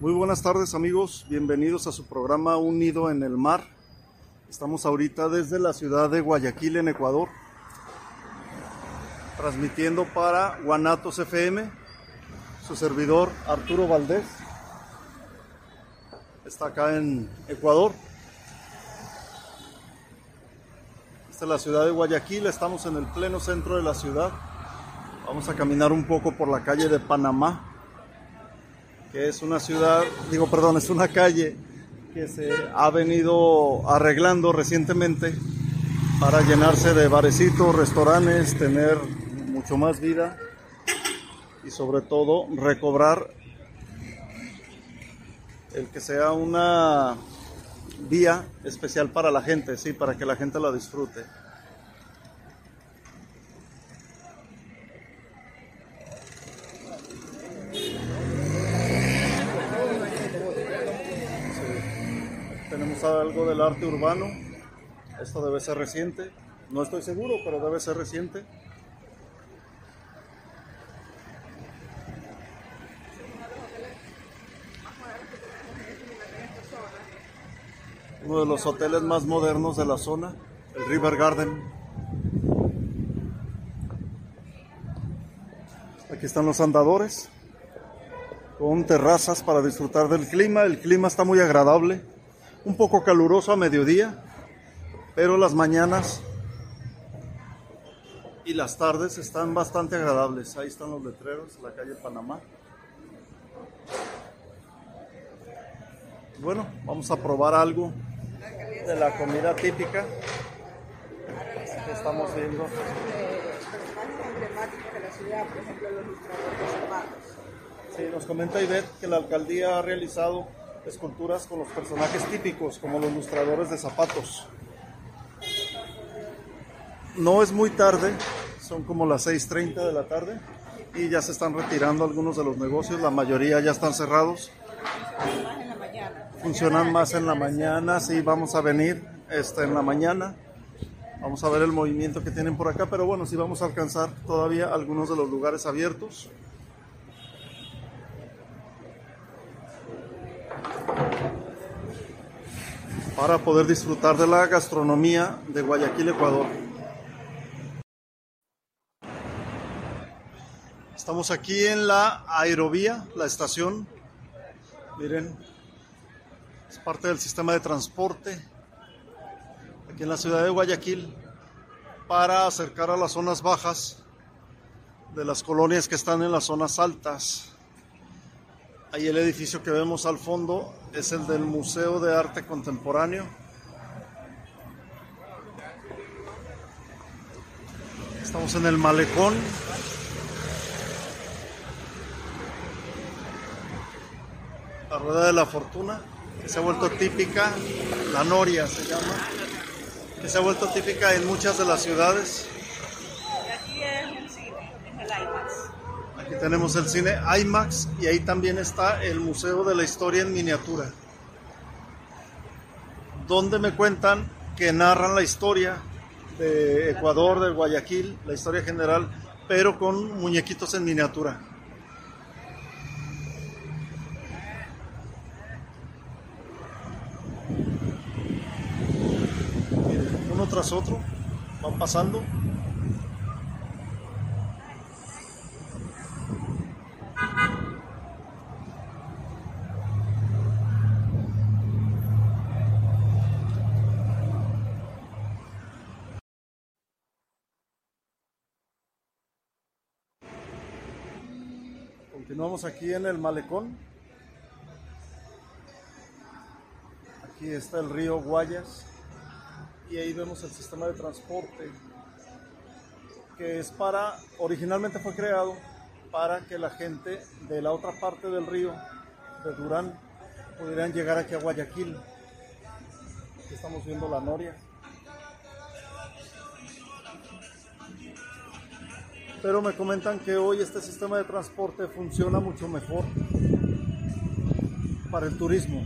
Muy buenas tardes amigos, bienvenidos a su programa Unido en el Mar. Estamos ahorita desde la ciudad de Guayaquil en Ecuador, transmitiendo para Guanatos FM, su servidor Arturo Valdés. Está acá en Ecuador. Esta es la ciudad de Guayaquil, estamos en el pleno centro de la ciudad. Vamos a caminar un poco por la calle de Panamá, que es una ciudad, digo perdón, es una calle que se ha venido arreglando recientemente para llenarse de barecitos, restaurantes, tener mucho más vida y sobre todo recobrar el que sea una vía especial para la gente, sí, para que la gente la disfrute. Algo del arte urbano. Esto debe ser reciente. No estoy seguro, pero debe ser reciente. uno de los hoteles más modernos de la zona, el River Garden. Aquí están los andadores con terrazas para disfrutar del clima. El clima está muy agradable, un poco caluroso a mediodía, pero las mañanas y las tardes están bastante agradables. Ahí están los letreros, la calle Panamá. Bueno, vamos a probar algo de la comida típica que estamos viendo. Sí, nos comenta Ivette que la alcaldía ha realizado esculturas con los personajes típicos, como los ilustradores de zapatos. No es muy tarde, son como las 6.30 de la tarde y ya se están retirando algunos de los negocios, la mayoría ya están cerrados funcionan más en la mañana, sí, vamos a venir este, en la mañana. Vamos a ver el movimiento que tienen por acá, pero bueno, sí vamos a alcanzar todavía algunos de los lugares abiertos. Para poder disfrutar de la gastronomía de Guayaquil, Ecuador. Estamos aquí en la aerovía, la estación Miren, es parte del sistema de transporte aquí en la ciudad de Guayaquil para acercar a las zonas bajas de las colonias que están en las zonas altas. Ahí el edificio que vemos al fondo es el del Museo de Arte Contemporáneo. Estamos en el malecón. La rueda de la fortuna, que se ha vuelto típica, la noria se llama, que se ha vuelto típica en muchas de las ciudades. Aquí es el cine, es el IMAX. Aquí tenemos el cine IMAX y ahí también está el Museo de la Historia en Miniatura, donde me cuentan que narran la historia de Ecuador, de Guayaquil, la historia general, pero con muñequitos en miniatura. Miren, uno tras otro van pasando. Continuamos aquí en el malecón. Aquí está el río Guayas y ahí vemos el sistema de transporte que es para, originalmente fue creado para que la gente de la otra parte del río, de Durán, pudieran llegar aquí a Guayaquil. Estamos viendo la noria. Pero me comentan que hoy este sistema de transporte funciona mucho mejor para el turismo.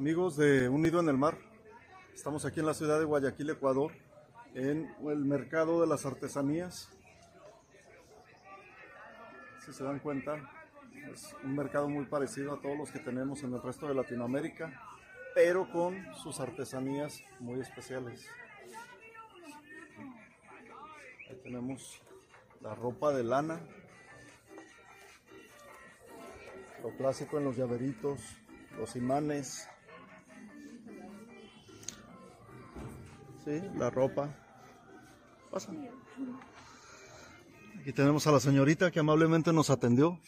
Amigos de Unido en el Mar, estamos aquí en la ciudad de Guayaquil, Ecuador, en el mercado de las artesanías. Si se dan cuenta, es un mercado muy parecido a todos los que tenemos en el resto de Latinoamérica, pero con sus artesanías muy especiales. Ahí tenemos la ropa de lana, lo clásico en los llaveritos, los imanes, Sí, la ropa. Pasa. Aquí tenemos a la señorita que amablemente nos atendió.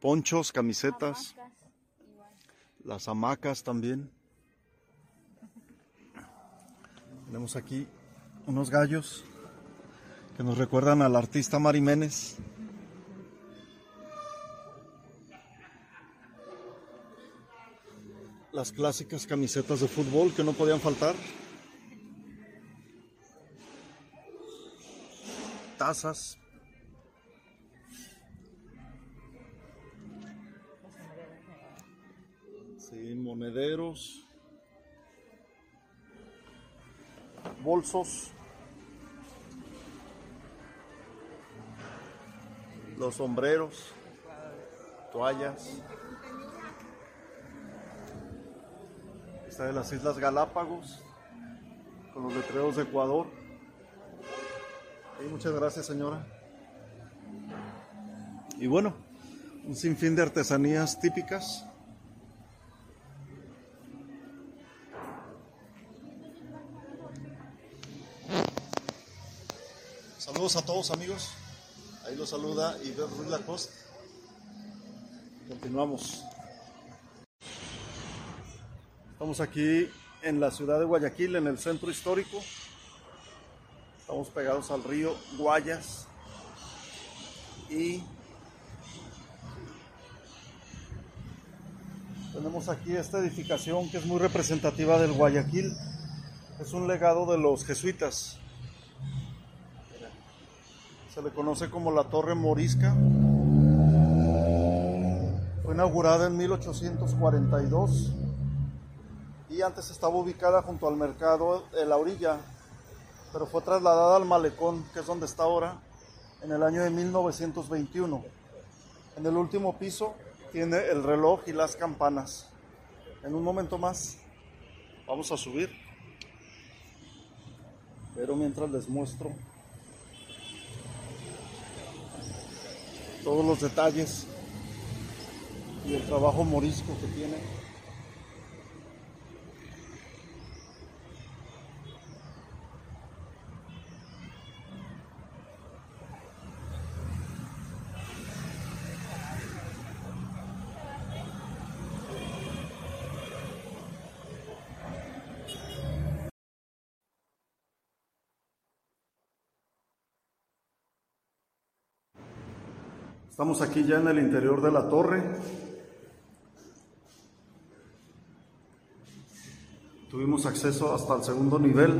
Ponchos, camisetas, las hamacas también. Tenemos aquí unos gallos que nos recuerdan al artista Mari Las clásicas camisetas de fútbol que no podían faltar. Tazas. Sí, monederos. Bolsos. Los sombreros. Toallas. Está de las Islas Galápagos. Con los letreros de Ecuador. Y muchas gracias, señora. Y bueno, un sinfín de artesanías típicas. Saludos a todos amigos. Ahí los saluda Iber Ruiz Lacoste. Continuamos. Estamos aquí en la ciudad de Guayaquil, en el centro histórico. Estamos pegados al río Guayas. Y tenemos aquí esta edificación que es muy representativa del Guayaquil. Es un legado de los jesuitas. Se le conoce como la Torre Morisca. Fue inaugurada en 1842 y antes estaba ubicada junto al mercado de la orilla, pero fue trasladada al malecón, que es donde está ahora, en el año de 1921. En el último piso tiene el reloj y las campanas. En un momento más vamos a subir, pero mientras les muestro todos los detalles y el trabajo morisco que tiene. Estamos aquí ya en el interior de la torre. Tuvimos acceso hasta el segundo nivel.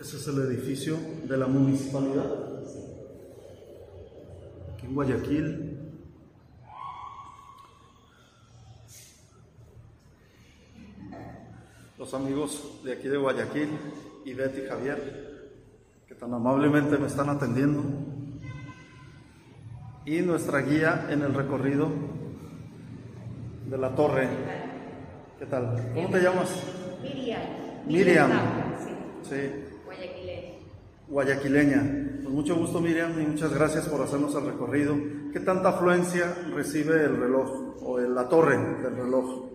Ese es el edificio de la municipalidad. Aquí en Guayaquil. Los amigos de aquí de Guayaquil, Ivette y Javier, tan amablemente me están atendiendo. Y nuestra guía en el recorrido de la torre. ¿Qué tal? ¿Cómo te llamas? Miriam. Miriam. Sí. Sí, Guayaquileña. guayaquileña. Pues mucho gusto Miriam y muchas gracias por hacernos el recorrido. ¿Qué tanta afluencia recibe el reloj o la torre del reloj?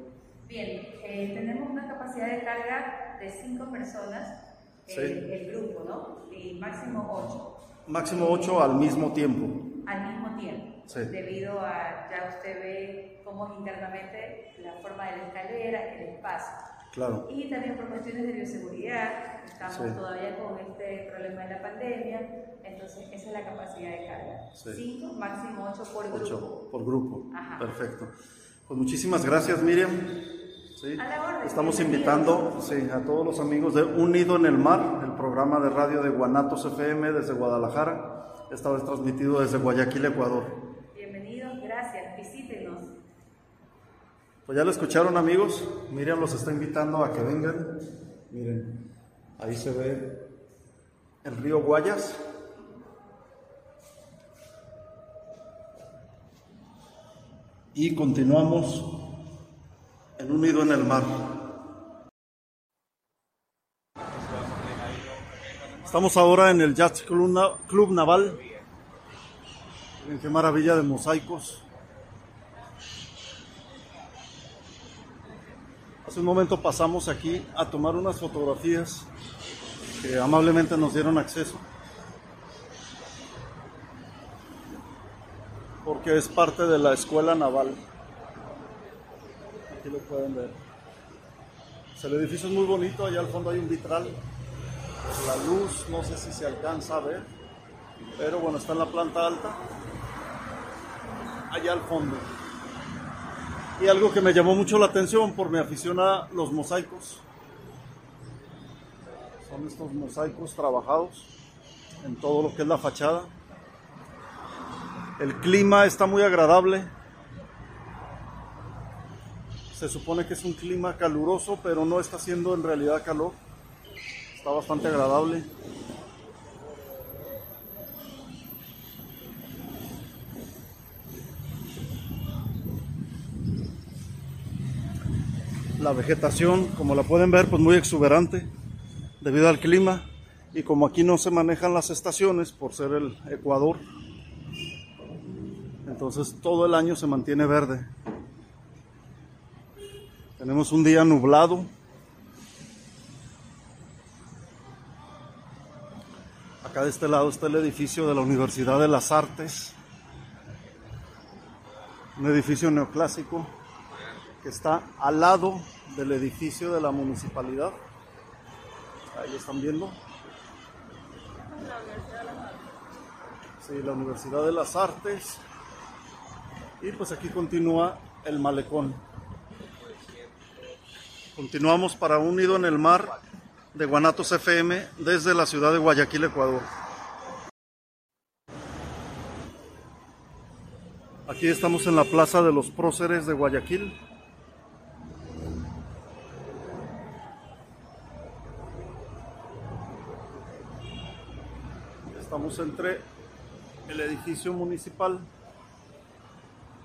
Bien, eh, tenemos una capacidad de carga de 5 personas, Sí. el grupo, ¿no? Y máximo 8 Máximo 8 al mismo tiempo. al mismo tiempo. Sí. Debido a, ya usted ve cómo es internamente la forma de la escalera, el espacio. Claro. Y también por cuestiones de bioseguridad, estamos Sí. todavía con este problema de la pandemia, entonces esa es la capacidad de carga. Sí. 5, máximo 8 por grupo. 8 por grupo. Ajá. Perfecto. Pues muchísimas gracias Miriam. Sí. Estamos invitando sí, a todos los amigos de Unido en el Mar, el programa de radio de Guanatos FM desde Guadalajara. Esta vez transmitido desde Guayaquil, Ecuador. Bienvenidos, gracias, visítenos. Pues ya lo escucharon amigos, Miriam los está invitando a que vengan. Miren, ahí se ve el río Guayas. Y continuamos en Unido en el Mar. Estamos ahora en el Yacht Club Naval. Miren qué maravilla de mosaicos. Hace un momento pasamos aquí a tomar unas fotografías que amablemente nos dieron acceso. Porque es parte de la escuela naval. Aquí lo pueden ver. El edificio es muy bonito, allá al fondo hay un vitral. La luz, no sé si se alcanza a ver, pero bueno, está en la planta alta. Allá al fondo. Y algo que me llamó mucho la atención por mi afición a los mosaicos. Son estos mosaicos trabajados en todo lo que es la fachada. El clima está muy agradable. Se supone que es un clima caluroso, pero no está haciendo en realidad calor. Está bastante agradable. La vegetación, como la pueden ver, pues muy exuberante debido al clima. Y como aquí no se manejan las estaciones por ser el Ecuador, entonces todo el año se mantiene verde. Tenemos un día nublado. Acá de este lado está el edificio de la Universidad de las Artes. Un edificio neoclásico que está al lado del edificio de la municipalidad. Ahí lo están viendo. Sí, la Universidad de las Artes. Y pues aquí continúa el malecón. Continuamos para un nido en el mar de Guanatos FM desde la ciudad de Guayaquil, Ecuador. Aquí estamos en la Plaza de los Próceres de Guayaquil. Estamos entre el edificio municipal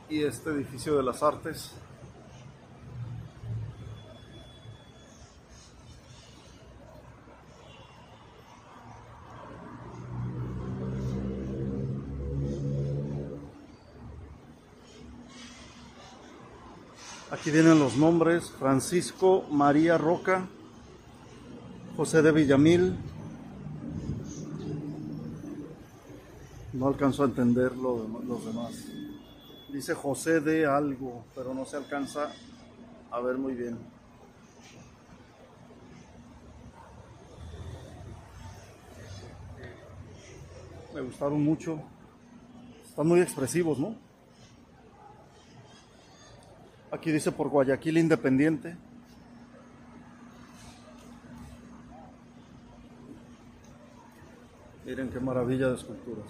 y este edificio de las artes. Aquí vienen los nombres, Francisco María Roca, José de Villamil. No alcanzo a entender lo de- los demás. Dice José de algo, pero no se alcanza a ver muy bien. Me gustaron mucho. Están muy expresivos, ¿no? Aquí dice por Guayaquil Independiente. Miren qué maravilla de esculturas.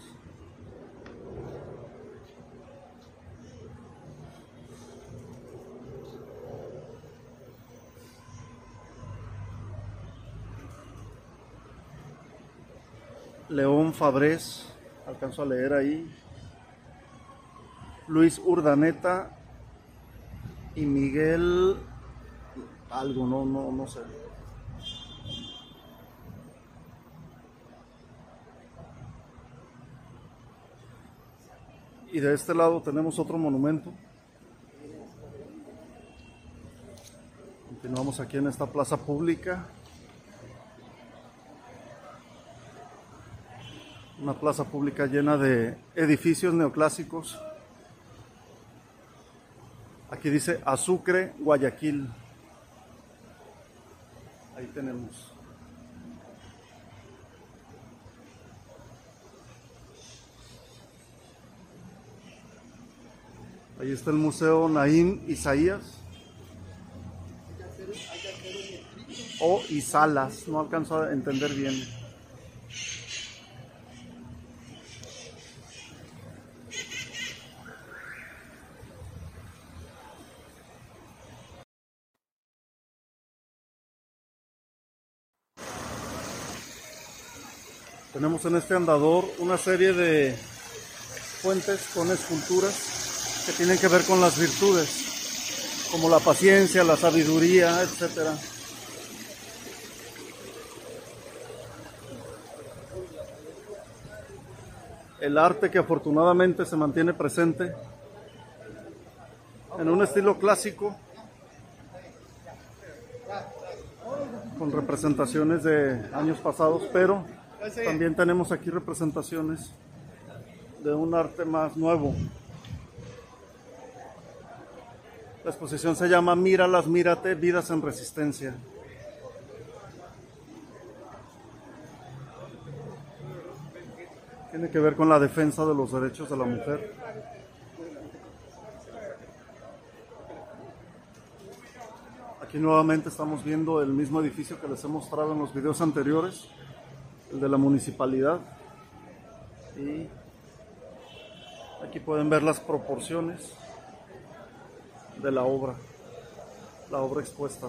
León Fabrés, alcanzo a leer ahí. Luis Urdaneta y Miguel algo, no, no, no sé. Y de este lado tenemos otro monumento. Continuamos aquí en esta plaza pública. Una plaza pública llena de edificios neoclásicos. Aquí dice Azucre, Guayaquil. Ahí tenemos. Ahí está el Museo Naín Isaías. O Isalas, no alcanzo a entender bien. Tenemos en este andador una serie de fuentes con esculturas que tienen que ver con las virtudes, como la paciencia, la sabiduría, etcétera. El arte que afortunadamente se mantiene presente en un estilo clásico con representaciones de años pasados, pero también tenemos aquí representaciones de un arte más nuevo. La exposición se llama Míralas, mírate, vidas en resistencia. Tiene que ver con la defensa de los derechos de la mujer. Aquí nuevamente estamos viendo el mismo edificio que les he mostrado en los videos anteriores, el de la municipalidad. Y aquí pueden ver las proporciones de la obra, la obra expuesta.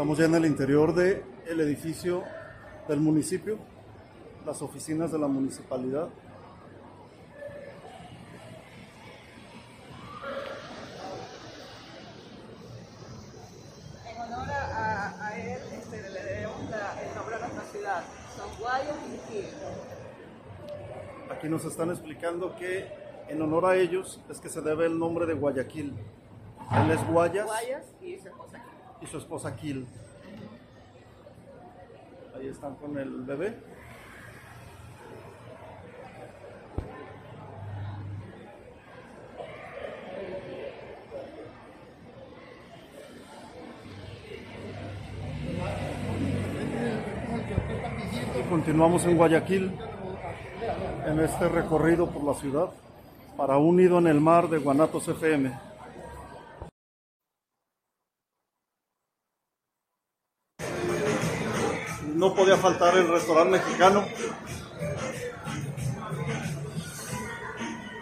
Estamos ya en el interior del el edificio del municipio, las oficinas de la municipalidad. En honor a, a él, este, le debemos la- el nombre a nuestra ciudad. Son Guayas y Gil. Aquí nos están explicando que en honor a ellos es que se debe el nombre de Guayaquil. Él es Guayas Guayas y su esposa. Y su esposa Quil. Ahí están con el bebé. Y continuamos en Guayaquil, en este recorrido por la ciudad, para Unido en el Mar de Guanatos FM. No podía faltar el restaurante mexicano.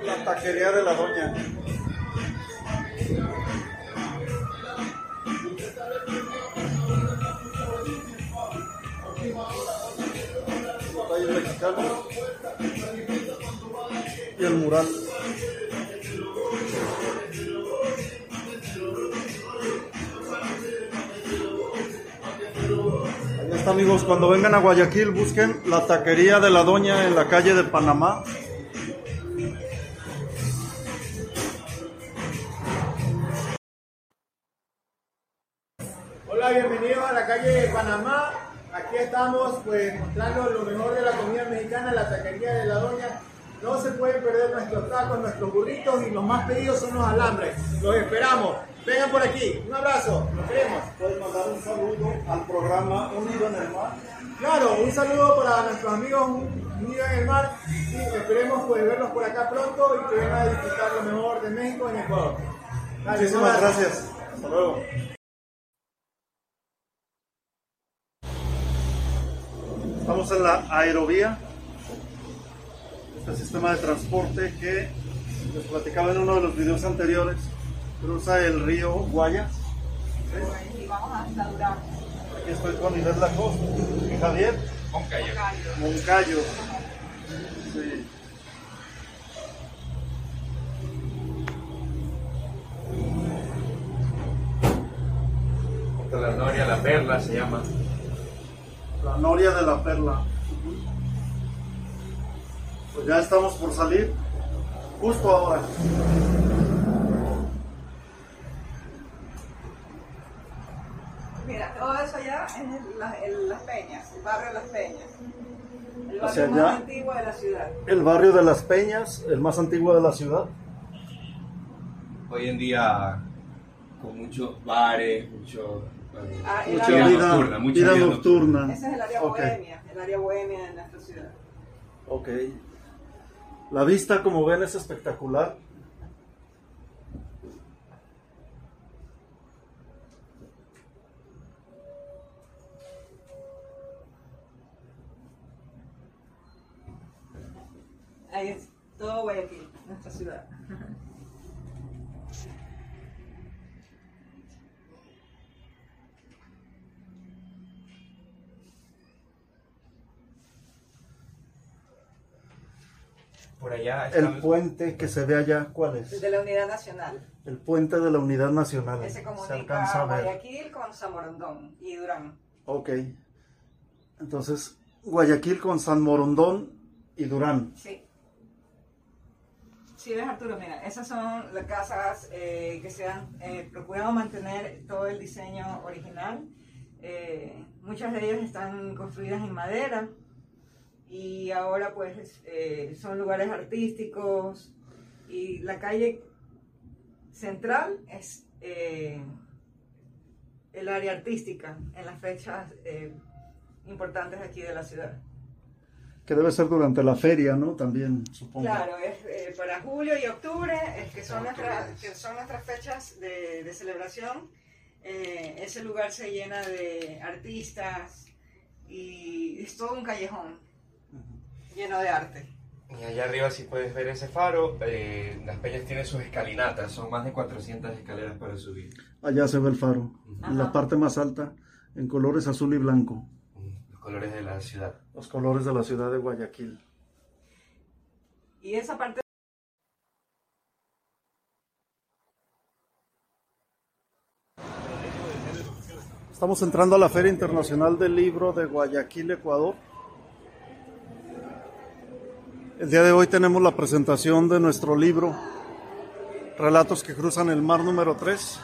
La taquería de la doña. Y el mural. Amigos, cuando vengan a Guayaquil busquen la taquería de la doña en la calle de Panamá. Hola, bienvenidos a la calle de Panamá. Aquí estamos pues mostrando lo mejor de la comida mexicana, la taquería de la doña. No se pueden perder nuestros tacos, nuestros burritos y los más pedidos son los alambres. Los esperamos. Vengan por aquí. Un abrazo. Los queremos. Puedes mandar un saludo al programa Unido en el Mar. Claro, un saludo para nuestros amigos unidos en el mar y esperemos pues verlos por acá pronto y que vengan a disfrutar lo mejor de México en Ecuador. Dale, Muchísimas gracias. Hasta luego. Estamos en la aerovía, este sistema de transporte que les platicaba en uno de los videos anteriores, cruza el río Guayas. Y vamos hasta Durango. Aquí estoy con Inés Lacoste y Javier Moncayo. Sí. La Noria, la Perla se llama. La Noria de la Perla. Pues ya estamos por salir, justo ahora. Mira, todo eso allá es en, la- en Las Peñas, el barrio de Las Peñas. El barrio Hacia más allá. antiguo de la ciudad. El barrio de Las Peñas, el más antiguo de la ciudad. Hoy en día con muchos bares, mucho, eh, Ah, Mucha vida, nocturna, mucha vida vida nocturna. Ese es el área bohemia, el área bohemia de nuestra ciudad. ok. La vista, como ven, es espectacular. Ahí es todo Guayaquil, nuestra ciudad. Por allá El están- puente que se ve allá, ¿cuál es? De la Unidad Nacional. El puente de la Unidad Nacional. Ese Se comunica alcanza a ver. Guayaquil con Zamorondón y Durán. Ok. Entonces, Guayaquil con San Morondón y Durán. Sí. Sí, ves Arturo, mira, esas son las casas eh, que se han eh, procurado mantener todo el diseño original. Eh, muchas de ellas están construidas en madera y ahora pues son lugares artísticos y la calle central es el área artística en las fechas importantes aquí de la ciudad. Que debe ser durante la feria, ¿no? También, supongo. Claro, es eh, para julio y octubre, es que son, nuestras, que son nuestras fechas de, de celebración. Eh, ese lugar se llena de artistas y es todo un callejón lleno de arte. Y allá arriba si puedes ver ese faro, eh, Las Peñas tiene sus escalinatas, son más de 400 escaleras para subir. Allá se ve el faro. En la parte más alta, en colores azul y blanco. Los colores de la ciudad. Los colores de la ciudad de Guayaquil. Y esa parte Estamos entrando a la Feria Internacional del Libro de Guayaquil, Ecuador. El día de hoy tenemos la presentación de nuestro libro, Relatos que cruzan el mar número 3.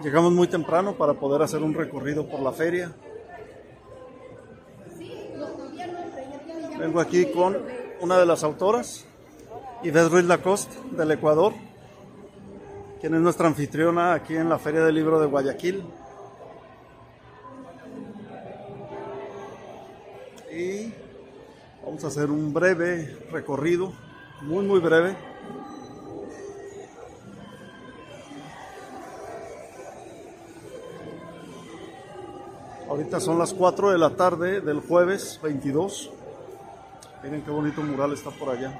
Llegamos muy temprano para poder hacer un recorrido por la feria. Vengo aquí con una de las autoras, Yvette Ruiz Lacoste, del Ecuador, quien es nuestra anfitriona aquí en la Feria del Libro de Guayaquil. Y vamos a hacer un breve recorrido, muy muy breve. Ahorita son las 4 de la tarde del jueves 22. Miren qué bonito mural está por allá.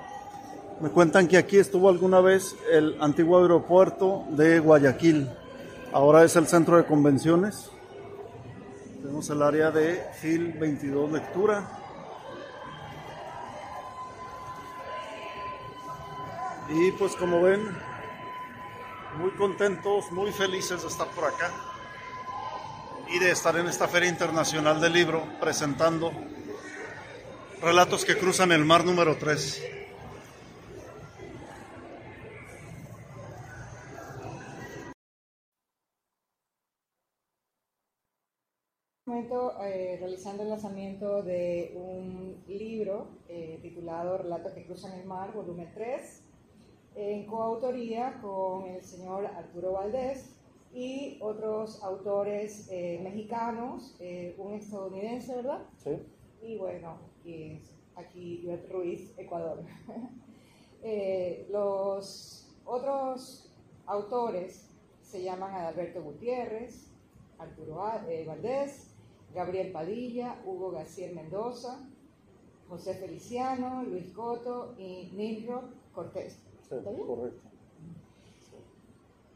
Me cuentan que aquí estuvo alguna vez el antiguo aeropuerto de Guayaquil. Ahora es el centro de convenciones. Tenemos el área de FIL 22 lectura. Y pues como ven, muy contentos, muy felices de estar por acá y de estar en esta Feria Internacional del Libro presentando relatos que cruzan el mar número 3. momento eh, realizando el lanzamiento de un libro eh, titulado Relatos que cruzan el mar, volumen 3, en coautoría con el señor Arturo Valdés y otros autores eh, mexicanos, eh, un estadounidense, ¿verdad? Sí. Y bueno, y aquí Ivette Ruiz, Ecuador. Eh, los otros autores se llaman Adalberto Gutiérrez, Arturo Valdés, Gabriel Padilla, Hugo García Mendoza, José Feliciano, Luis Coto y Nilro Cortés. Sí, correcto.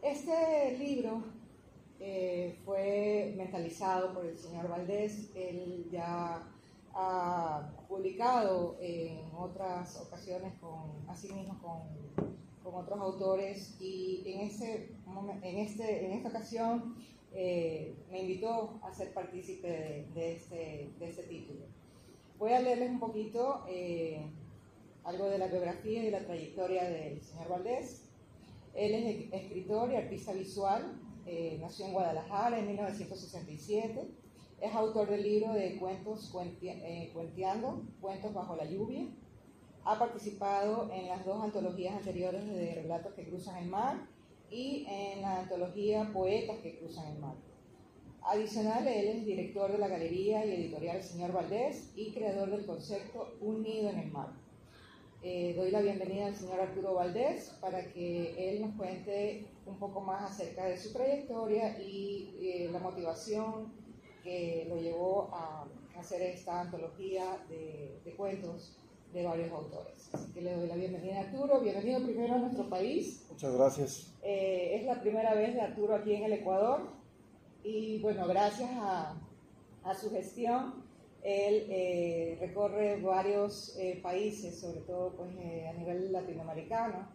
Este libro eh, fue mentalizado por el señor Valdés. Él ya ha publicado en otras ocasiones, con, así mismo con, con otros autores, y en, ese, en, este, en esta ocasión eh, me invitó a ser partícipe de, de, este, de este título. Voy a leerles un poquito eh, algo de la biografía y la trayectoria del señor Valdés. Él es escritor y artista visual, eh, nació en Guadalajara en 1967, es autor del libro de cuentos eh, Cuenteando, Cuentos bajo la lluvia, ha participado en las dos antologías anteriores de Relatos que cruzan el mar y en la antología Poetas que cruzan el mar. Adicional, él es director de la galería y editorial Señor Valdés y creador del concepto Un nido en el mar. Eh, doy la bienvenida al señor Arturo Valdés para que él nos cuente un poco más acerca de su trayectoria y eh, la motivación que lo llevó a hacer esta antología de, de, cuentos de varios autores. Así que le doy la bienvenida a Arturo. Bienvenido primero a nuestro país. Muchas gracias. Eh, es la primera vez de Arturo aquí en el Ecuador y bueno, gracias a, a su gestión él eh, recorre varios eh, países, sobre todo pues, eh, a nivel latinoamericano,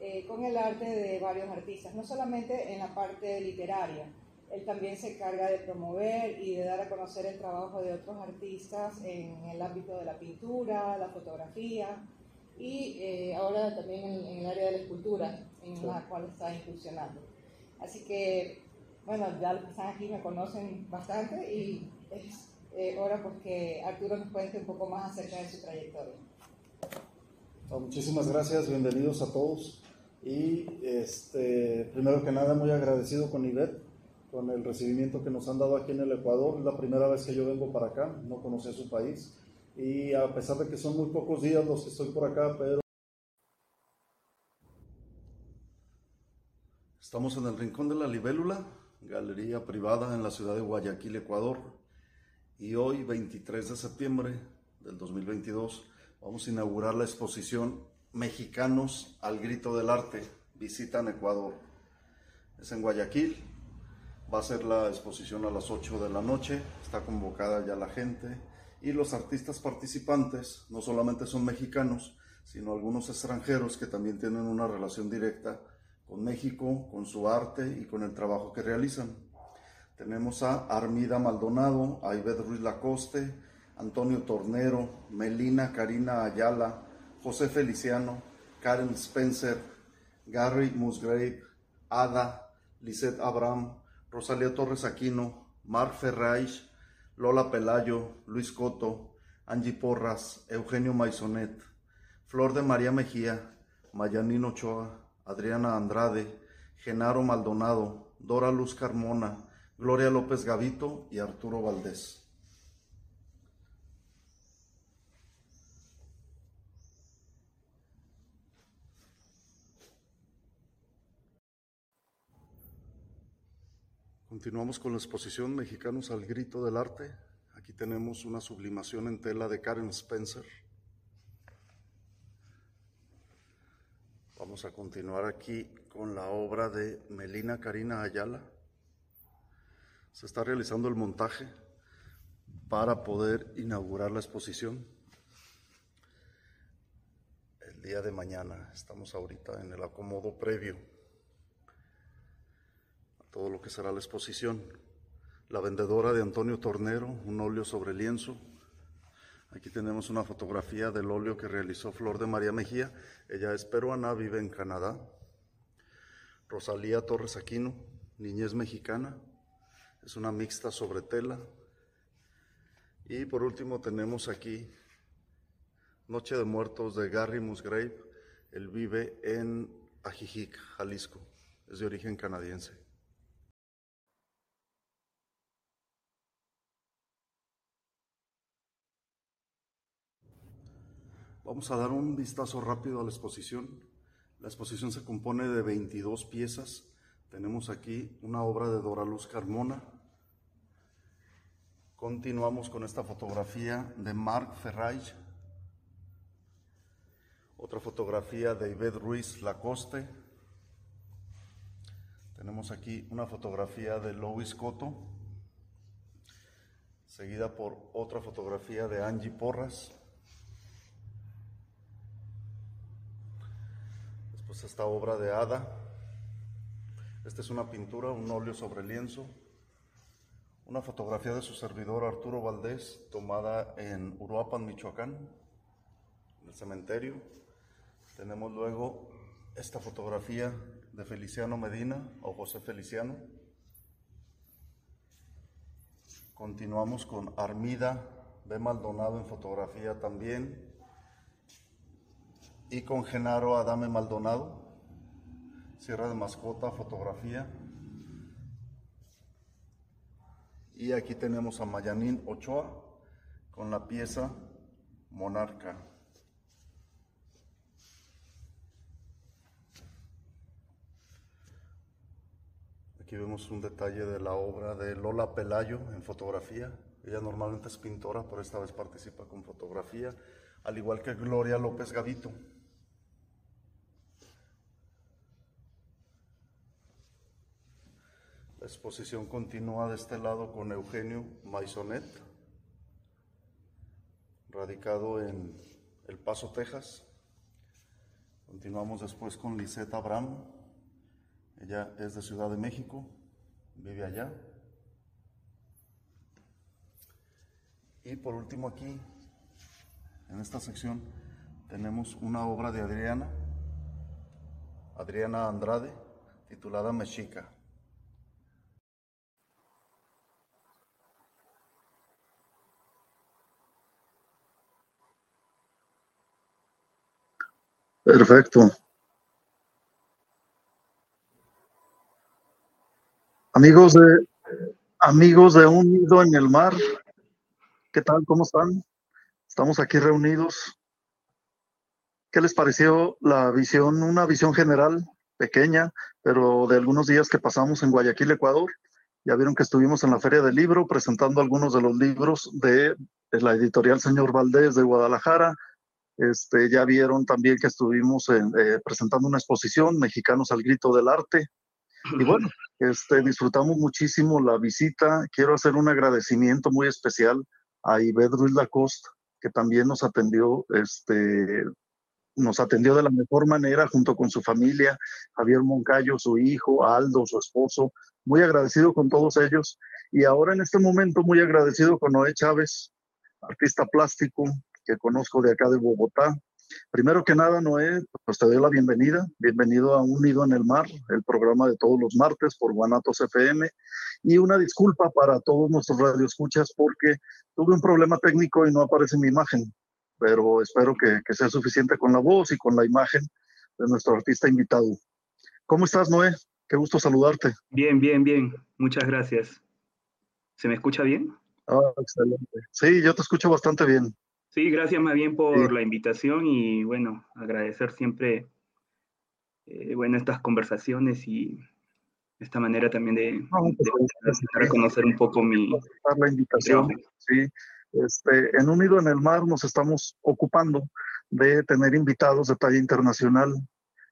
eh, con el arte de varios artistas, no solamente en la parte literaria, él también se encarga de promover y de dar a conocer el trabajo de otros artistas en el ámbito de la pintura, la fotografía y ahora también en, en, el área de la escultura, en la cual está incursionando. Así que, bueno, ya los que están aquí me conocen bastante y es eh, ahora porque Arturo nos cuente un poco más acerca de su trayectoria. muchísimas gracias, bienvenidos a todos. Y este, primero que nada, muy agradecido con Ivette, con el recibimiento que nos han dado aquí en el Ecuador. Es la primera vez que yo vengo para acá, no conocía su país. Y a pesar de que son muy pocos días los que estoy por acá, pero... Estamos en el Rincón de la Libélula, galería privada en la ciudad de Guayaquil, Ecuador y hoy, 23 de septiembre del 2022, vamos a inaugurar la exposición Mexicanos al Grito del Arte, visitan Ecuador. Es en Guayaquil, va a ser la exposición a las 8 de la noche, está convocada ya la gente y los artistas participantes no solamente son mexicanos, sino algunos extranjeros que también tienen una relación directa con México, con su arte y con el trabajo que realizan. Tenemos a Armida Maldonado, a Ruiz Lacoste, Antonio Tornero, Melina Karina Ayala, José Feliciano, Karen Spencer, Gary Musgrave, Ada, Lisette Abraham, Rosalía Torres Aquino, Mark Ferraich, Lola Pelayo, Luis Coto, Angie Porras, Eugenio Maisonet, Flor de María Mejía, Mayanino Ochoa, Adriana Andrade, Genaro Maldonado, Dora Luz Carmona, Gloria López Gavito y Arturo Valdés. Continuamos con la exposición Mexicanos al Grito del Arte. Aquí tenemos una sublimación en tela de Karen Spencer. Vamos a continuar aquí con la obra de Melina Karina Ayala. Se está realizando el montaje para poder inaugurar la exposición el día de mañana. Estamos ahorita en el acomodo previo todo lo que será la exposición. La vendedora de Antonio Tornero, un óleo sobre lienzo, Aquí tenemos una fotografía del óleo que realizó Flor de María Mejía. Ella es peruana, vive en Canadá. Rosalía Torres Aquino, niñez mexicana. Es una mixta sobre tela. Y por último tenemos aquí Noche de Muertos de Gary Musgrave. Él vive en Ajijic, Jalisco. Es de origen canadiense. Vamos a dar un vistazo rápido a la exposición. La exposición se compone de 22 piezas. Tenemos aquí una obra de Dora Luz Carmona. Continuamos con esta fotografía de Marc Ferraich. Otra fotografía de Ivette Ruiz Lacoste. Tenemos aquí una fotografía de Louis Coto, seguida por otra fotografía de Angie Porras. Pues esta obra de Ada. Esta es una pintura, un óleo sobre lienzo. Una fotografía de su servidor Arturo Valdés, tomada en Uruapan, Michoacán, en el cementerio. Tenemos luego esta fotografía de Feliciano Medina o José Feliciano. Continuamos con Armida B. Maldonado en fotografía también y con Genaro Adame Maldonado, Sierra de Mascota, fotografía. Y aquí tenemos a Mayanín Ochoa con la pieza Monarca. Aquí vemos un detalle de la obra de Lola Pelayo en fotografía. Ella normalmente es pintora, pero esta vez participa con fotografía, al igual que Gloria López Gavito. Exposición continúa de este lado con Eugenio Maisonet, radicado en El Paso, Texas. Continuamos después con Lisette Abraham. Ella es de Ciudad de México, vive allá. Y por último aquí, en esta sección, tenemos una obra de Adriana, Adriana Andrade, titulada Mexica. Perfecto. Amigos de amigos de Un Nido en el Mar, ¿qué tal? ¿Cómo están? Estamos aquí reunidos. ¿Qué les pareció la visión, una visión general, pequeña, pero de algunos días que pasamos en Guayaquil, Ecuador? Ya vieron que estuvimos en la Feria del Libro presentando algunos de los libros de, de la editorial Señor Valdés de Guadalajara, este, ya vieron también que estuvimos eh, presentando una exposición, Mexicanos al Grito del Arte. Y bueno, este, disfrutamos muchísimo la visita. Quiero hacer un agradecimiento muy especial a Ivette Ruiz Lacoste, que también nos atendió, este, nos atendió de la mejor manera junto con su familia, Javier Moncayo, su hijo, Aldo, su esposo. Muy agradecido con todos ellos. Y ahora en este momento muy agradecido con Noé Chávez, artista plástico, que conozco de acá de Bogotá, Primero que nada, Noé, pues te doy la bienvenida. Bienvenido a Un Nido en el Mar, el programa de todos los martes por Guanatos FM. Y una disculpa para todos nuestros radioescuchas porque tuve un problema técnico y no aparece mi imagen, pero espero que, que sea suficiente con la voz y con la imagen de nuestro artista invitado. ¿Cómo estás, Noé? Qué gusto saludarte. Bien, bien, bien. Muchas gracias. ¿Se me escucha bien? Ah, excelente. Sí, yo te escucho bastante bien. Sí, gracias más bien por la invitación y bueno, agradecer siempre eh, bueno, estas conversaciones y esta manera también de, pues, reconocer un poco mi la invitación. Sí, este, en Unido en el Mar nos estamos ocupando de tener invitados de talla internacional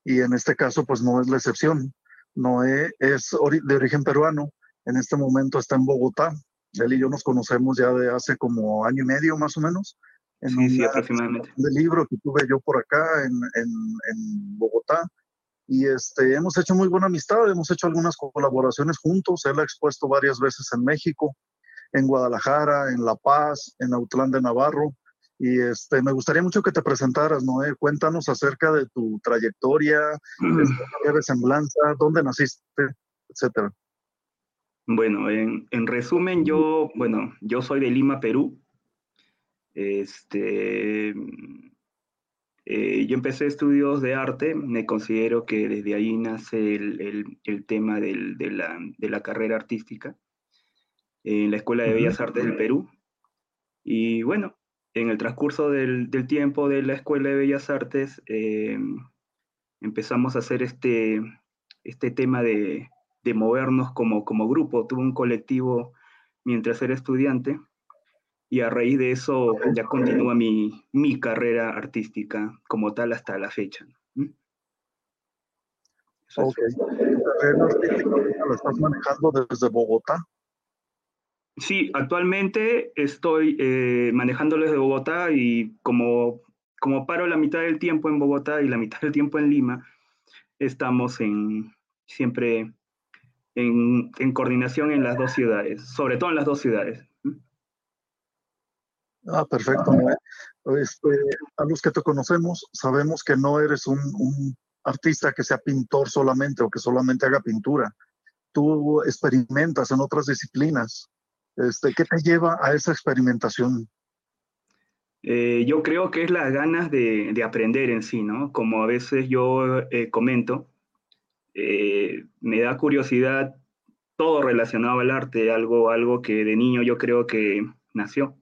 y en este caso pues no es la excepción. Noé es de origen peruano, en este momento está en Bogotá. Él y yo nos conocemos ya de hace como año y medio más o menos en sí, sí, aproximadamente. De libro que tuve yo por acá en, en, en, Bogotá. Y este, hemos hecho muy buena amistad, hemos hecho algunas colaboraciones juntos. Él ha expuesto varias veces en México, en Guadalajara, en La Paz, en Autlán de Navarro. Y este, me gustaría mucho que te presentaras, Noé. Cuéntanos acerca de tu trayectoria, de semblanza, dónde naciste, etcétera. Bueno, en, en resumen, yo, bueno, yo soy de Lima, Perú. Este, eh, yo empecé estudios de arte, me considero que desde ahí nace el, el, tema del, de, la, de, la, carrera artística en la Escuela de Bellas Artes del Perú. Y bueno, en el transcurso del, del tiempo de la Escuela de Bellas Artes eh, empezamos a hacer este, este tema de, de movernos como, como grupo. Tuve un colectivo mientras era estudiante y a raíz de eso ya continúa mi, mi carrera artística como tal hasta la fecha. Ok. carrera artística la estás manejando desde Bogotá? Sí, actualmente estoy eh, manejándolo desde Bogotá y como, como paro la mitad del tiempo en Bogotá y la mitad del tiempo en Lima, estamos en, siempre en, en coordinación en las dos ciudades, sobre todo en las dos ciudades. Ah, perfecto. Este, a los que te conocemos, sabemos que no eres un, artista que sea pintor solamente o que solamente haga pintura. Tú experimentas en otras disciplinas. Este, ¿Qué te lleva a esa experimentación? Eh, yo creo que es las ganas de, aprender en sí, ¿no? Como a veces yo eh, comento, eh, me da curiosidad todo relacionado al arte, algo, algo que de niño yo creo que nació.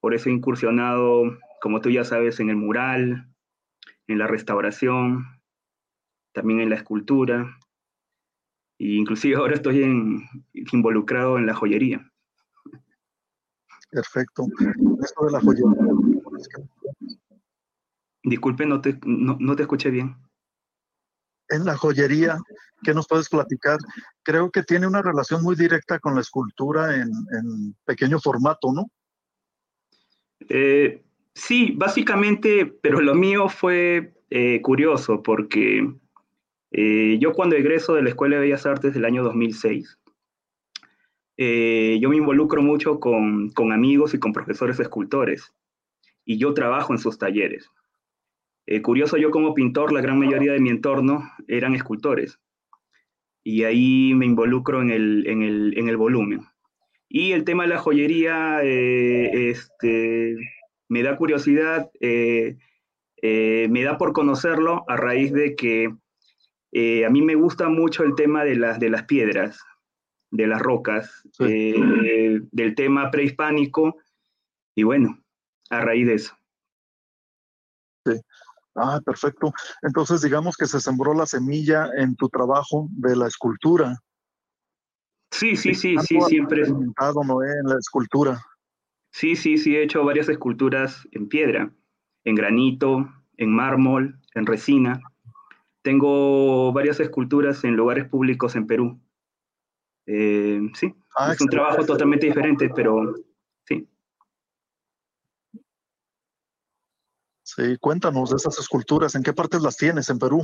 Por eso he incursionado, como tú ya sabes, en el mural, en la restauración, también en la escultura, e inclusive ahora estoy involucrado en la joyería. Perfecto. Esto de la joyería. Disculpe, no te, no, te escuché bien. En la joyería, ¿qué nos puedes platicar? Creo que tiene una relación muy directa con la escultura en, en pequeño formato, ¿no? Eh, sí, básicamente, pero lo mío fue eh, curioso porque eh, yo cuando egreso de la Escuela de Bellas Artes del año 2006, yo me involucro mucho con, con, amigos y con profesores escultores y yo trabajo en sus talleres. curioso, yo como pintor, la gran mayoría de mi entorno eran escultores y ahí me involucro en el, en el, en el volumen. Y el tema de la joyería, eh, este, me da curiosidad, eh, eh, me da por conocerlo a raíz de que a mí me gusta mucho el tema de las, de las piedras, de las rocas, del tema prehispánico, y bueno, a raíz de eso. Sí. Ah, perfecto. Entonces, digamos que se sembró la semilla en tu trabajo de la escultura. Sí, sí, sí, sí, siempre. en la escultura. Sí, sí, sí, he hecho varias esculturas en piedra, en granito, en mármol, en resina. Tengo varias esculturas en lugares públicos en Perú. Eh, sí, ah, es un trabajo totalmente diferente, pero sí. Sí, cuéntanos de esas esculturas, ¿en qué partes las tienes en Perú?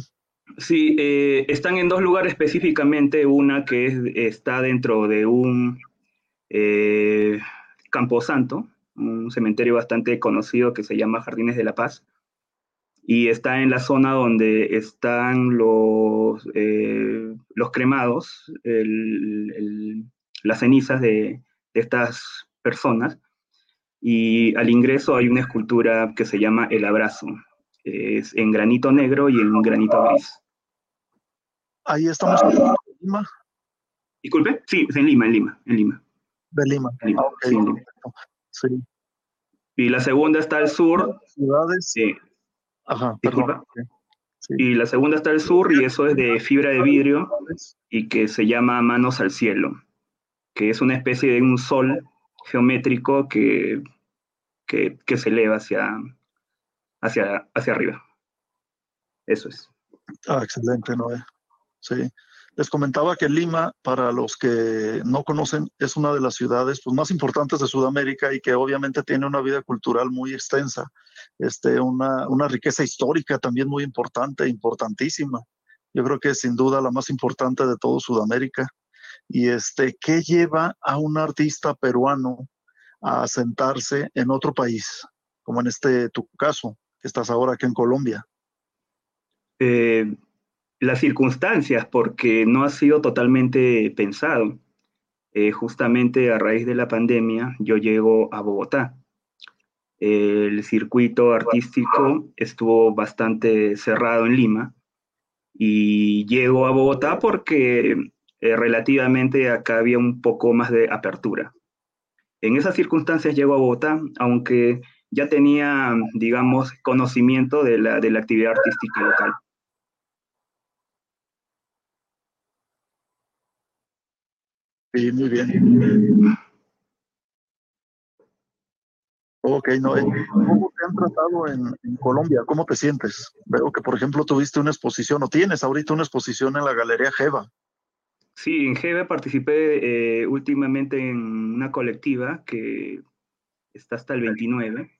Sí, eh, están en dos lugares específicamente, una que está dentro de un eh, camposanto, un cementerio bastante conocido que se llama Jardines de la Paz, y está en la zona donde están los, eh, los cremados, las cenizas de, estas personas. Y al ingreso hay una escultura que se llama El Abrazo. Es en granito negro y en granito gris. Ahí estamos en Lima. Disculpe, sí, es en Lima, en Lima, en Lima. De Lima. Ah, sí, Y la segunda está al sur. Ciudades. Sí. Ajá, disculpa. Y la segunda está al sur y eso es de fibra de vidrio y que se llama Manos al Cielo, que es una especie de un sol geométrico que, que, que se eleva hacia, hacia, hacia arriba. Eso es. Ah, excelente, Noé. Sí. Les comentaba que Lima, para los que no conocen, es una de las ciudades pues, más importantes de Sudamérica y que obviamente tiene una vida cultural muy extensa, este, una, una riqueza histórica también muy importante, importantísima. Yo creo que es sin duda la más importante de todo Sudamérica. Y este, ¿qué lleva a un artista peruano a sentarse en otro país, como en este tu caso, que estás ahora aquí en Colombia? Eh, las circunstancias, porque no ha sido totalmente pensado. Eh, justamente a raíz de la pandemia, yo llego a Bogotá. El circuito artístico estuvo bastante cerrado en Lima y llego a Bogotá porque eh, relativamente acá había un poco más de apertura. En esas circunstancias llego a Bogotá, aunque ya tenía, digamos, conocimiento de la, de la actividad artística local. Sí, muy bien. Ok, no, ¿cómo te han tratado en, Colombia? ¿Cómo te sientes? Veo que, por ejemplo, tuviste una exposición o tienes ahorita una exposición en la Galería Jeva. Sí, en Jeva participé eh, últimamente en una colectiva que está hasta el 29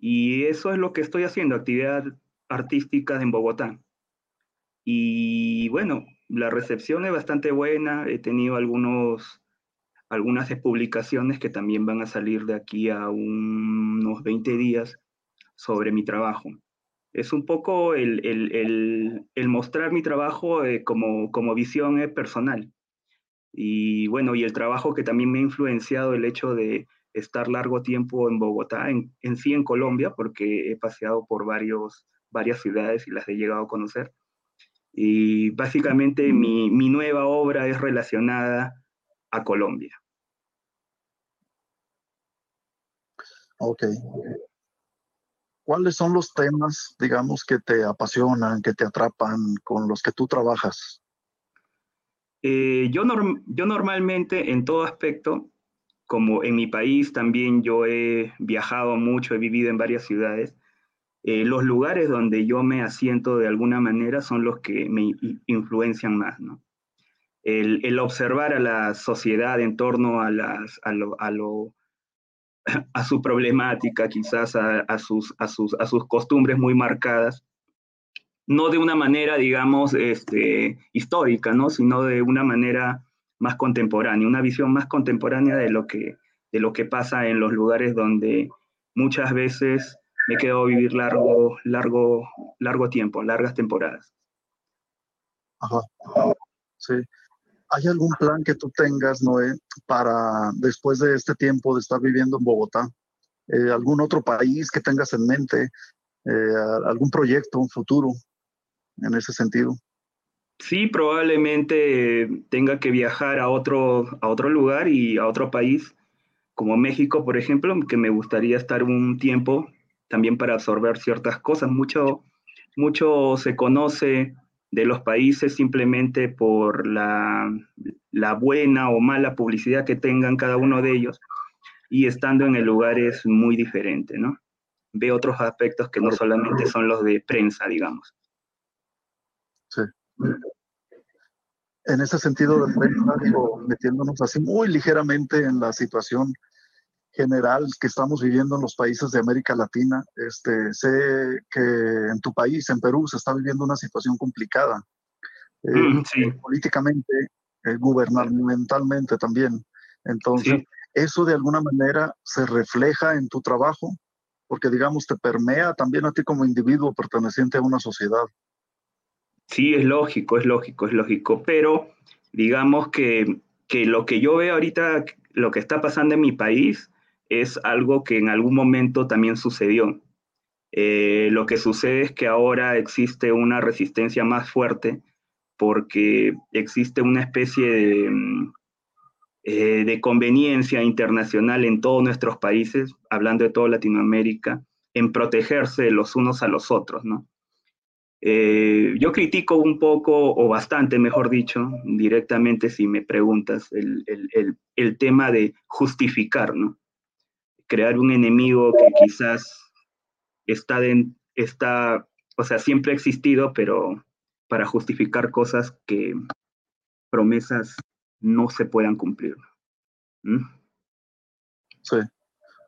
y eso es lo que estoy haciendo, actividad artística en Bogotá. Y bueno, la recepción es bastante buena. He tenido algunos, algunas publicaciones que también van a salir de aquí a unos 20 días sobre mi trabajo. Es un poco el, el, el, mostrar mi trabajo eh, como, como visión eh, personal. Y bueno, y el trabajo que también me ha influenciado el hecho de estar largo tiempo en Bogotá, en, en sí en Colombia, porque he paseado por varios, varias ciudades y las he llegado a conocer y básicamente mi, mi nueva obra es relacionada a Colombia. Ok. ¿Cuáles son los temas, digamos, que te apasionan, que te atrapan, con los que tú trabajas? Eh, yo, yo normalmente en todo aspecto, como en mi país también yo he viajado mucho, he vivido en varias ciudades, eh, los lugares donde yo me asiento de alguna manera son los que me influencian más, ¿no? El, observar a la sociedad en torno a, las, a, lo, a, a su problemática, quizás a, sus, a, sus, a sus costumbres muy marcadas, no de una manera, digamos, este, histórica, ¿no? sino de una manera más contemporánea, una visión más contemporánea de lo que, de lo que pasa en los lugares donde muchas veces me quedo vivir largo, largo, largo tiempo, largas temporadas. Ajá. Sí. ¿Hay algún plan que tú tengas, Noé, para después de este tiempo de estar viviendo en Bogotá? Eh, ¿Algún otro país que tengas en mente? Eh, ¿Algún proyecto, un futuro en ese sentido? Sí, probablemente tenga que viajar a otro, a otro lugar y a otro país, como México, por ejemplo, que me gustaría estar un tiempo también para absorber ciertas cosas. Mucho, mucho se conoce de los países simplemente por la, la, buena o mala publicidad que tengan cada uno de ellos y estando en el lugar es muy diferente, ¿no? Ve otros aspectos que no solamente son los de prensa, digamos. En ese sentido digo, metiéndonos así muy ligeramente en la situación general que estamos viviendo en los países de América Latina. Este, sé que en tu país, en Perú, se está viviendo una situación complicada, eh, mm, políticamente, eh, gubernamentalmente también. Entonces, ¿eso de alguna manera se refleja en tu trabajo? porque digamos te permea también a ti como individuo perteneciente a una sociedad. Sí, es lógico, es lógico, es lógico, pero digamos que, que lo que yo veo ahorita, lo que está pasando en mi país, es algo que en algún momento también sucedió. Eh, lo que sucede es que ahora existe una resistencia más fuerte porque existe una especie de, mm, eh, de conveniencia internacional en todos nuestros países, hablando de toda Latinoamérica, en protegerse los unos a los otros, ¿no? Eh, yo critico un poco, o bastante, mejor dicho, directamente si me preguntas, el, el, el, tema de justificar, ¿no? Crear un enemigo que quizás está, está, o sea, siempre ha existido, pero para justificar cosas que promesas no se puedan cumplir. ¿Mm? Sí.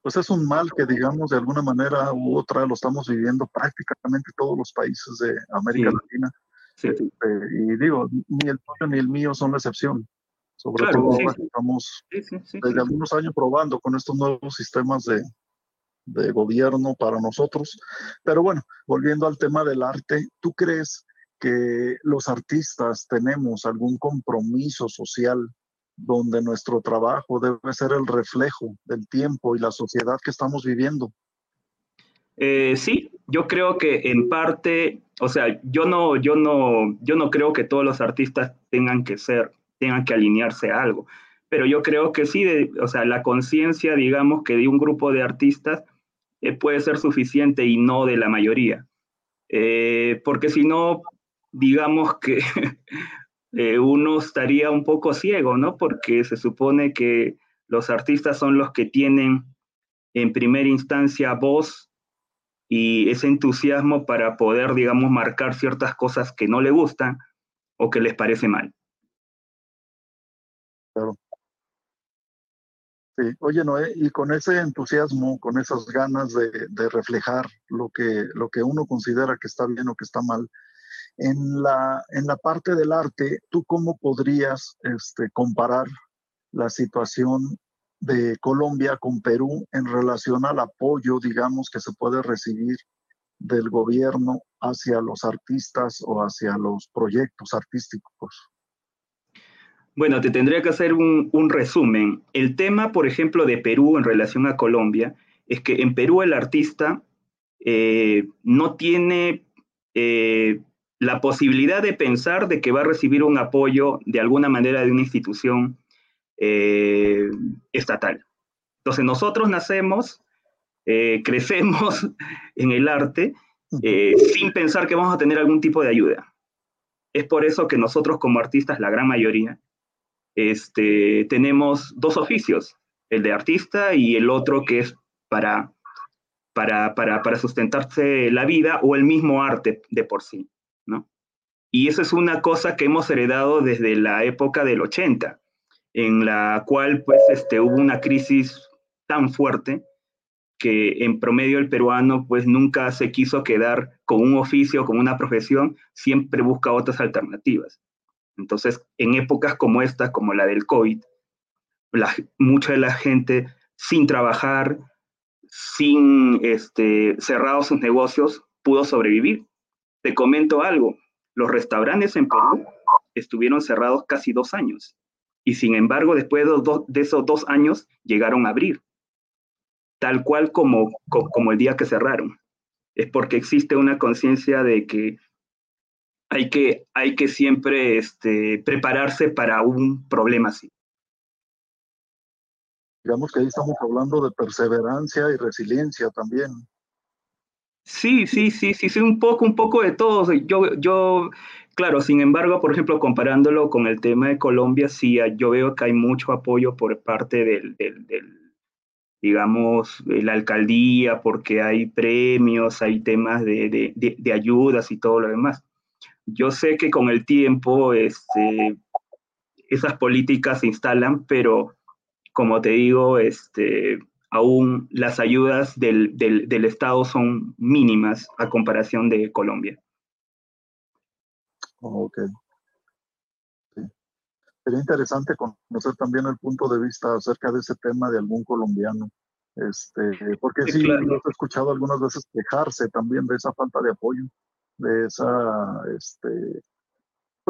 Pues es un mal que, digamos, de alguna manera u otra lo estamos viviendo prácticamente todos los países de América Latina. Sí. Este, y digo, ni el tuyo ni el mío son la excepción. Sobre todo ahora que estamos desde algunos años probando con estos nuevos sistemas de, de gobierno para nosotros. Pero bueno, volviendo al tema del arte, ¿tú crees que los artistas tenemos algún compromiso social donde nuestro trabajo debe ser el reflejo del tiempo y la sociedad que estamos viviendo. Eh, sí, yo creo que en parte, o sea, yo no, yo no, yo no creo que todos los artistas tengan que ser, tengan que alinearse a algo, pero yo creo que sí, o sea, la conciencia, digamos, que de un grupo de artistas eh, puede ser suficiente y no de la mayoría, eh, porque si no, digamos que eh, uno estaría un poco ciego, ¿no? Porque se supone que los artistas son los que tienen en primera instancia voz y ese entusiasmo para poder, digamos, marcar ciertas cosas que no le gustan o que les parece mal. Claro. Sí. Oye, Noé, y con ese entusiasmo, con esas ganas de, de reflejar lo que, lo que uno considera que está bien o que está mal, en la, en la parte del arte, ¿tú cómo podrías este, comparar la situación de Colombia con Perú en relación al apoyo, digamos, que se puede recibir del gobierno hacia los artistas o hacia los proyectos artísticos? Bueno, te tendría que hacer un, un, resumen. El tema, por ejemplo, de Perú en relación a Colombia, es que en Perú el artista eh, no tiene eh, la posibilidad de pensar de que va a recibir un apoyo de alguna manera de una institución eh, estatal. Entonces nosotros nacemos, eh, crecemos en el arte eh, sin pensar que vamos a tener algún tipo de ayuda. Es por eso que nosotros como artistas, la gran mayoría, este, tenemos dos oficios, el de artista y el otro que es para, para, para, para sustentarse la vida o el mismo arte de por sí. Y eso es una cosa que hemos heredado desde la época del 80, en la cual pues este, hubo una crisis tan fuerte que en promedio el peruano pues nunca se quiso quedar con un oficio, con una profesión, siempre busca otras alternativas. Entonces, en épocas como esta, como la del COVID, mucha de la gente sin trabajar, sin este, cerrados sus negocios, pudo sobrevivir. Te comento algo, los restaurantes en Perú estuvieron cerrados casi dos años y sin embargo después de, esos dos años llegaron a abrir, tal cual como, el día que cerraron. Es porque existe una conciencia de que hay que, hay que siempre este, prepararse para un problema así. Digamos que ahí estamos hablando de perseverancia y resiliencia también. Sí, sí, sí, sí, sí, un poco, un poco de todo. Yo, yo, claro, sin embargo, por ejemplo, comparándolo con el tema de Colombia, sí, yo veo que hay mucho apoyo por parte del, digamos, de la alcaldía, porque hay premios, hay temas de, de, de, ayudas y todo lo demás. Yo sé que con el tiempo este, esas políticas se instalan, pero como te digo, este, aún las ayudas del, del, Estado son mínimas a comparación de Colombia. Ok. Sería interesante conocer también el punto de vista acerca de ese tema de algún colombiano Este, porque sí, lo he escuchado algunas veces quejarse también de esa falta de apoyo, de esa, este,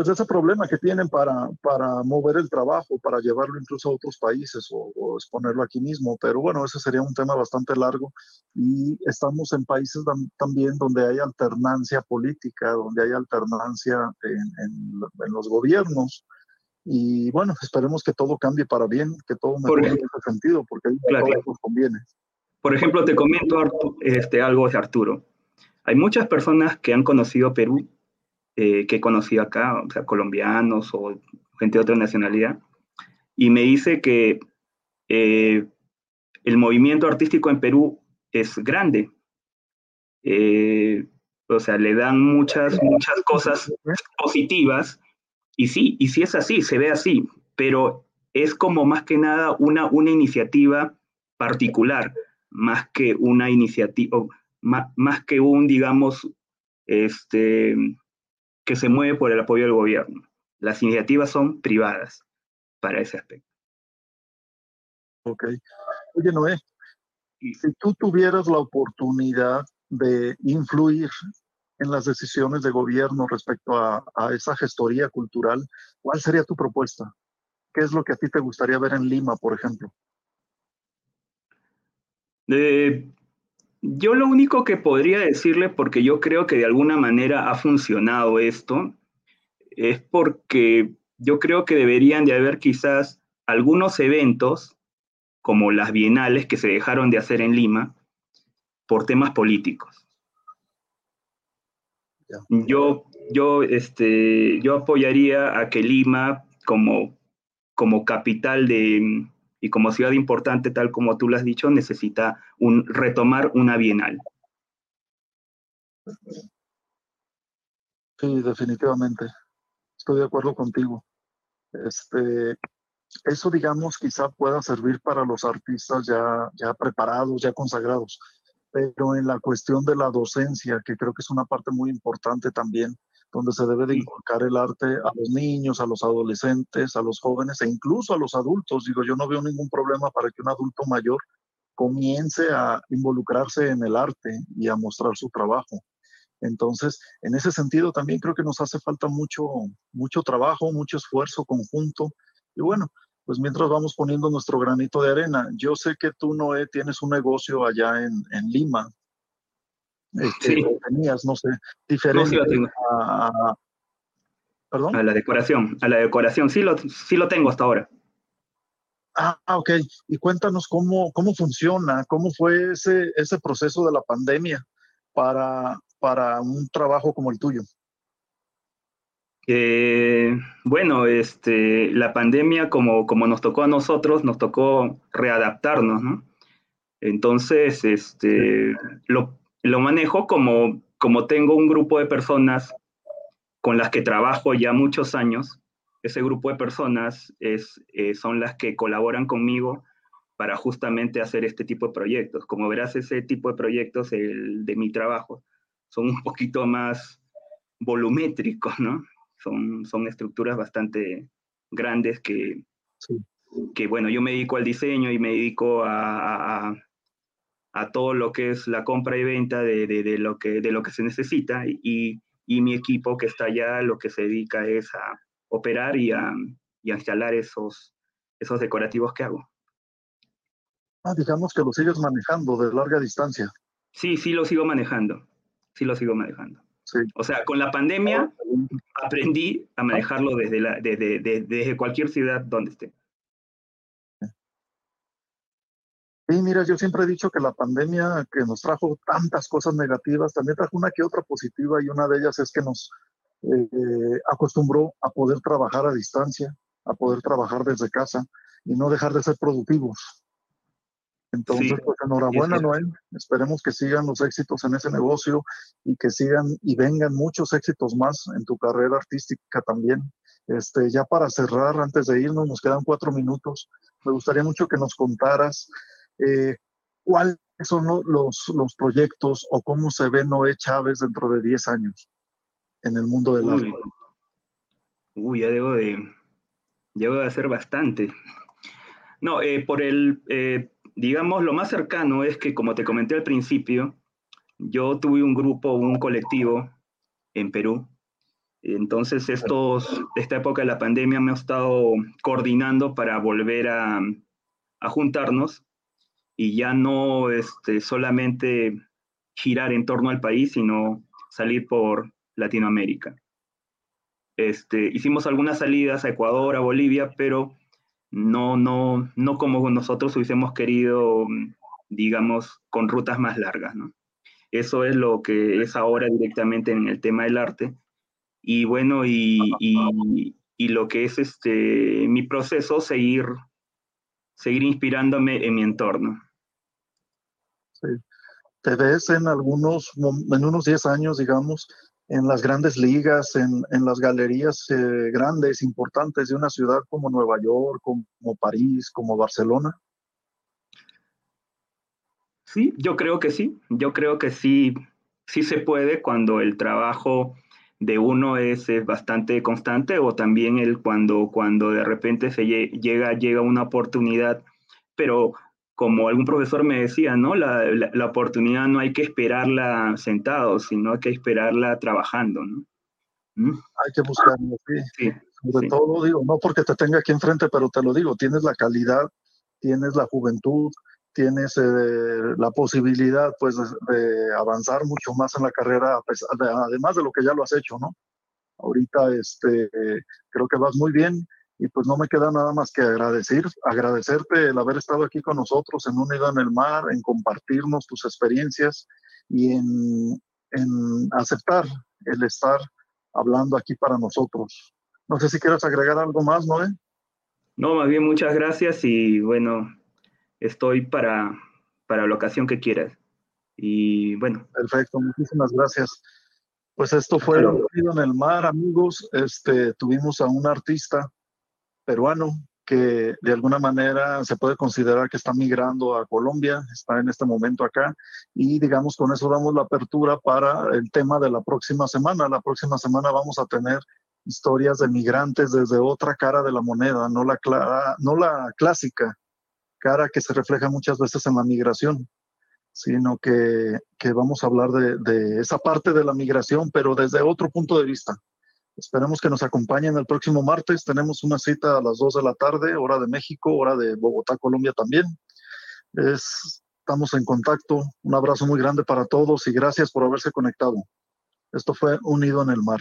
pues ese problema que tienen para, para mover el trabajo, para llevarlo incluso a otros países o, exponerlo aquí mismo. Pero bueno, ese sería un tema bastante largo y estamos en países también donde hay alternancia política, donde hay alternancia en, en, los gobiernos. Y bueno, esperemos que todo cambie para bien, que todo mejore en ese sentido, porque ahí claro, nos conviene. Por ejemplo, te comento este, algo de Arturo. Hay muchas personas que han conocido Perú eh, que he conocido acá, o sea, colombianos o gente de otra nacionalidad, y me dice que eh, el movimiento artístico en Perú es grande. Eh, o sea, le dan muchas, muchas cosas positivas, y sí, y sí es así, se ve así, pero es como más que nada una, una iniciativa particular, más que una iniciativa, más, más que un, digamos, este, que se mueve por el apoyo del gobierno. Las iniciativas son privadas para ese aspecto. Ok. Oye, Noé, si tú tuvieras la oportunidad de influir en las decisiones de gobierno respecto a, esa gestoría cultural, ¿cuál sería tu propuesta? ¿Qué es lo que a ti te gustaría ver en Lima, por ejemplo? Eh, yo lo único que podría decirle, porque yo creo que de alguna manera ha funcionado esto, es porque yo creo que deberían de haber quizás algunos eventos, como las bienales que se dejaron de hacer en Lima, por temas políticos. Yo, yo, este, yo apoyaría a que Lima, como, como capital de, y como ciudad importante, tal como tú lo has dicho, necesita retomar una bienal. Sí, definitivamente. Estoy de acuerdo contigo. Este, eso, digamos, quizá pueda servir para los artistas ya preparados, ya consagrados, pero en la cuestión de la docencia, que creo que es una parte muy importante también, donde se debe de inculcar el arte a los niños, a los adolescentes, a los jóvenes e incluso a los adultos. Digo, yo no veo ningún problema para que un adulto mayor comience a involucrarse en el arte y a mostrar su trabajo. Entonces, en ese sentido también creo que nos hace falta mucho, mucho trabajo, mucho esfuerzo conjunto. Y bueno, pues mientras vamos poniendo nuestro granito de arena, yo sé que tú, Noé, tienes un negocio allá en, en Lima, este, sí. tenías, no sé, diferente a, ¿Perdón? a la decoración, a la decoración, sí lo, sí lo tengo hasta ahora. Ah, ok. Y cuéntanos cómo, cómo funciona, cómo fue ese, ese proceso de la pandemia para, para un trabajo como el tuyo. Eh, bueno, este, la pandemia, como, como nos tocó a nosotros, nos tocó readaptarnos, ¿no? Entonces, este, lo, lo manejo como, como tengo un grupo de personas con las que trabajo ya muchos años. Ese grupo de personas es, eh, son las que colaboran conmigo para justamente hacer este tipo de proyectos. Como verás, ese tipo de proyectos el de mi trabajo son un poquito más volumétricos, ¿no? Son, son estructuras bastante grandes que, que, bueno, yo me dedico al diseño y me dedico a, a todo lo que es la compra y venta de, de, lo, que, de lo que se necesita y, y, mi equipo que está allá lo que se dedica es a operar y a, y a instalar esos, esos decorativos que hago. Ah, digamos que lo sigues manejando de larga distancia. Sí, sí lo sigo manejando. Sí lo sigo manejando. Sí. O sea, con la pandemia aprendí a manejarlo desde, la, desde, desde cualquier ciudad donde esté. Sí, mira, yo siempre he dicho que la pandemia que nos trajo tantas cosas negativas, también trajo una que otra positiva y una de ellas es que nos eh, acostumbró a poder trabajar a distancia, a poder trabajar desde casa y no dejar de ser productivos. Entonces, pues enhorabuena, Noel. Esperemos que sigan los éxitos en ese negocio y que sigan y vengan muchos éxitos más en tu carrera artística también. Este, ya para cerrar, antes de irnos, nos quedan cuatro minutos. Me gustaría mucho que nos contaras eh, cuáles son los, los proyectos o cómo se ve Noé Chávez dentro de 10 años en el mundo del arte. Uy, ya debo de, debo de hacer bastante. No, eh, por el, eh, digamos, lo más cercano es que, como te comenté al principio, yo tuve un grupo, un colectivo en Perú. Entonces, estos, esta época de la pandemia me ha estado coordinando para volver a, a juntarnos y ya no este, solamente girar en torno al país, sino salir por Latinoamérica. Este, hicimos algunas salidas a Ecuador, a Bolivia, pero no, no, no como nosotros hubiésemos querido, digamos, con rutas más largas. ¿no? Eso es lo que es ahora directamente en el tema del arte. Y bueno, y, y, lo que es este, mi proceso, seguir, seguir inspirándome en mi entorno. Te ves en algunos, en unos 10 años, digamos, en las grandes ligas, en, en las galerías eh, grandes, importantes de una ciudad como Nueva York, como París, como Barcelona? Sí, yo creo que sí. Yo creo que sí, sí se puede cuando el trabajo de uno es, es bastante constante o también el cuando, cuando de repente se llega, llega una oportunidad, pero como algún profesor me decía, ¿no? La, la, la, oportunidad no hay que esperarla sentado, sino hay que esperarla trabajando, ¿no? ¿Mm? Hay que buscarla, sí. sí Sobre sí. todo, digo, no porque te tenga aquí enfrente, pero te lo digo, tienes la calidad, tienes la juventud, tienes eh, la posibilidad, pues, de, avanzar mucho más en la carrera, de, además de lo que ya lo has hecho, ¿no? Ahorita, este, creo que vas muy bien y pues no me queda nada más que agradecer, agradecerte el haber estado aquí con nosotros en Unido en el Mar, en compartirnos tus experiencias y en, en aceptar el estar hablando aquí para nosotros. No sé si quieres agregar algo más, ¿no? No, más bien muchas gracias y bueno, estoy para, para la ocasión que quieras. Y bueno. Perfecto, muchísimas gracias. Pues esto fue Unido en el Mar, amigos. Este, tuvimos a un artista peruano que de alguna manera se puede considerar que está migrando a Colombia, está en este momento acá y digamos con eso damos la apertura para el tema de la próxima semana. La próxima semana vamos a tener historias de migrantes desde otra cara de la moneda, no la, clara, no la clásica cara que se refleja muchas veces en la migración, sino que, que vamos a hablar de, de esa parte de la migración, pero desde otro punto de vista. Esperemos que nos acompañen el próximo martes. Tenemos una cita a las 2 de la tarde, hora de México, hora de Bogotá, Colombia también. Es, estamos en contacto. Un abrazo muy grande para todos y gracias por haberse conectado. Esto fue Unido en el Mar.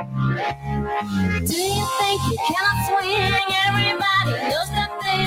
Do you think you can swing? Everybody knows that they